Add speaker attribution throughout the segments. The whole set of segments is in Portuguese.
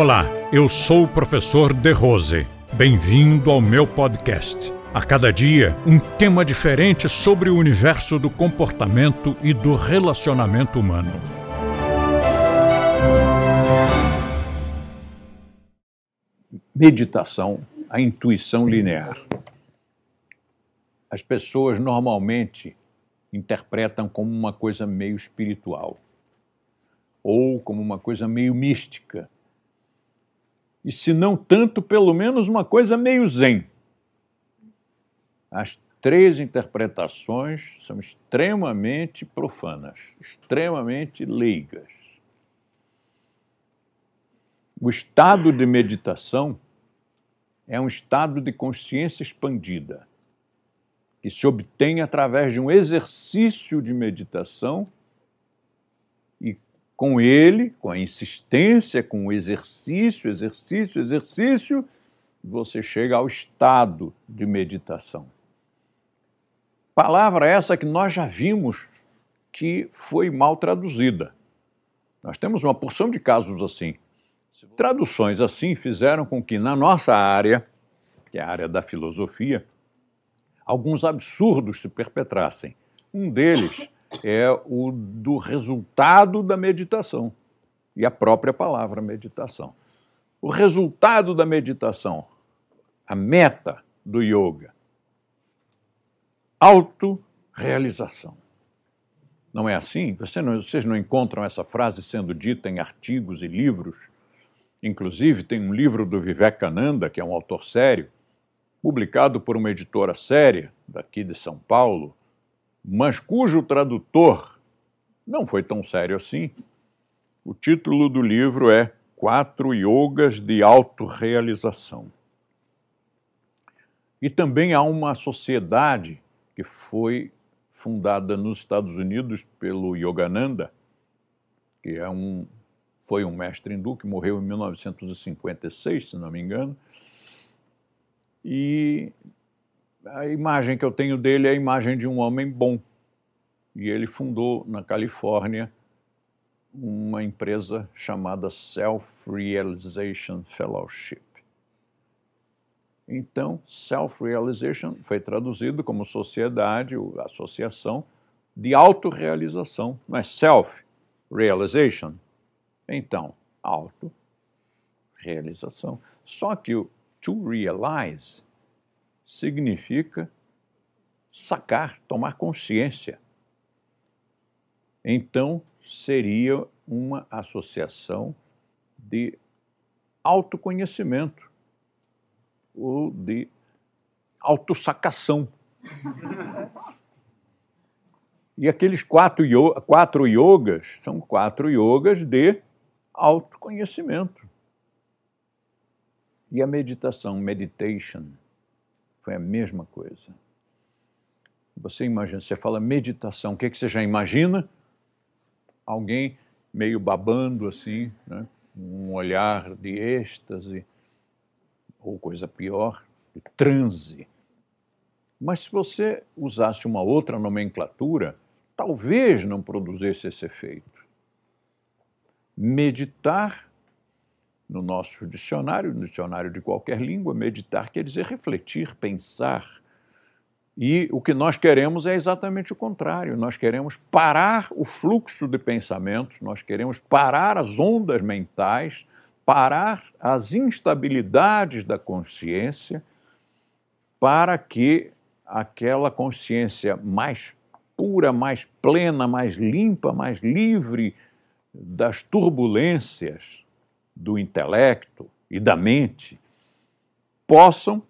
Speaker 1: Olá, eu sou o professor De Rose. Bem-vindo ao meu podcast. A cada dia, um tema diferente sobre o universo do comportamento e do relacionamento humano.
Speaker 2: Meditação, a intuição linear. As pessoas normalmente interpretam como uma coisa meio espiritual ou como uma coisa meio mística e se não tanto, pelo menos uma coisa meio zen. As três interpretações são extremamente profanas, extremamente leigas. O estado de meditação é um estado de consciência expandida, que se obtém através de um exercício de meditação com ele, com a insistência, com o exercício, exercício, exercício, você chega ao estado de meditação. Palavra essa que nós já vimos que foi mal traduzida. Nós temos uma porção de casos assim. Traduções assim fizeram com que na nossa área, que é a área da filosofia, alguns absurdos se perpetrassem. Um deles é o do resultado da meditação e a própria palavra meditação. O resultado da meditação, a meta do yoga, autorrealização. Não é assim? Você não, vocês não encontram essa frase sendo dita em artigos e livros? Inclusive, tem um livro do Vivekananda, que é um autor sério, publicado por uma editora séria daqui de São Paulo, mas cujo tradutor não foi tão sério assim. O título do livro é Quatro Yogas de Autorrealização. E também há uma sociedade que foi fundada nos Estados Unidos pelo Yogananda, que é um, foi um mestre hindu que morreu em 1956, se não me engano, e a imagem que eu tenho dele é a imagem de um homem bom. E ele fundou na Califórnia uma empresa chamada Self-Realization Fellowship. Então, Self-Realization foi traduzido como sociedade, associação de autorrealização, mas Self-Realization. Então, auto-realização. Só que o to realize significa sacar, tomar consciência. Então, seria uma associação de autoconhecimento ou de autossacação. E aqueles quatro, quatro yogas são quatro yogas de autoconhecimento. E a meditação, meditation, foi a mesma coisa. Você imagina, você fala meditação, o que, é que você já imagina? Alguém meio babando assim, né? um olhar de êxtase, ou coisa pior, de transe. Mas se você usasse uma outra nomenclatura, talvez não produzisse esse efeito. Meditar no nosso dicionário, no dicionário de qualquer língua, meditar quer dizer refletir, pensar. E o que nós queremos é exatamente o contrário. Nós queremos parar o fluxo de pensamentos, nós queremos parar as ondas mentais, parar as instabilidades da consciência, para que aquela consciência mais pura, mais plena, mais limpa, mais livre das turbulências do intelecto e da mente possam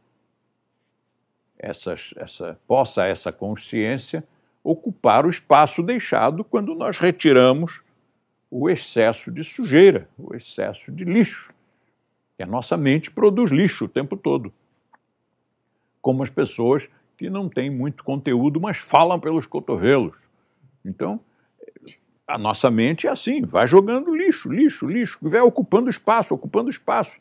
Speaker 2: essas, essa, possa essa consciência ocupar o espaço deixado quando nós retiramos o excesso de sujeira, o excesso de lixo. E a nossa mente produz lixo o tempo todo. Como as pessoas que não têm muito conteúdo, mas falam pelos cotovelos. Então, a nossa mente é assim, vai jogando lixo, lixo, lixo, vai ocupando espaço, ocupando espaço.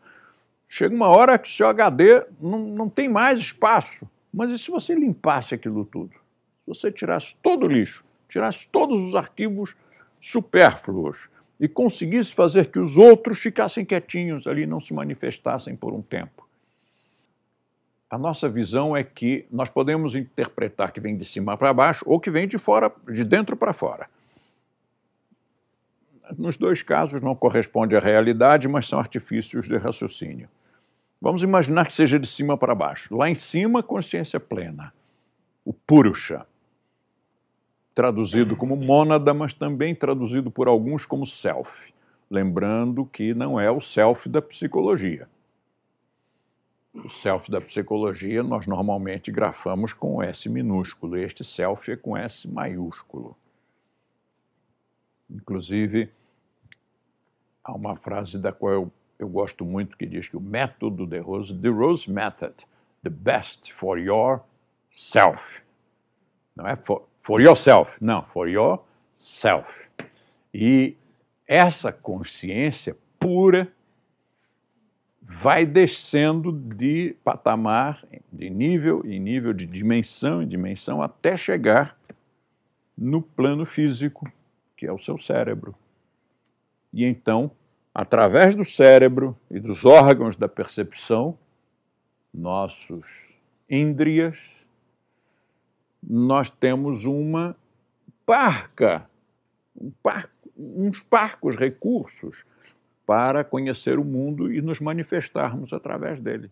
Speaker 2: Chega uma hora que seu HD não, não tem mais espaço. Mas e se você limpasse aquilo tudo? Se você tirasse todo o lixo, tirasse todos os arquivos supérfluos, e conseguisse fazer que os outros ficassem quietinhos ali, não se manifestassem por um tempo. A nossa visão é que nós podemos interpretar que vem de cima para baixo ou que vem de fora, de dentro para fora. Nos dois casos não corresponde à realidade, mas são artifícios de raciocínio. Vamos imaginar que seja de cima para baixo. Lá em cima, consciência plena, o Purusha, traduzido como mônada, mas também traduzido por alguns como self, lembrando que não é o self da psicologia. O self da psicologia nós normalmente grafamos com S minúsculo, este self é com S maiúsculo. Inclusive, há uma frase da qual eu, eu gosto muito que diz que o método de Rose, the Rose Method, the best for yourself. Não é for, for yourself, não, for yourself. E essa consciência pura vai descendo de patamar, de nível em nível, de dimensão em dimensão, até chegar no plano físico, que é o seu cérebro. E então, através do cérebro e dos órgãos da percepção, nossos índrias, nós temos uma parca, um par, uns parcos recursos para conhecer o mundo e nos manifestarmos através dele.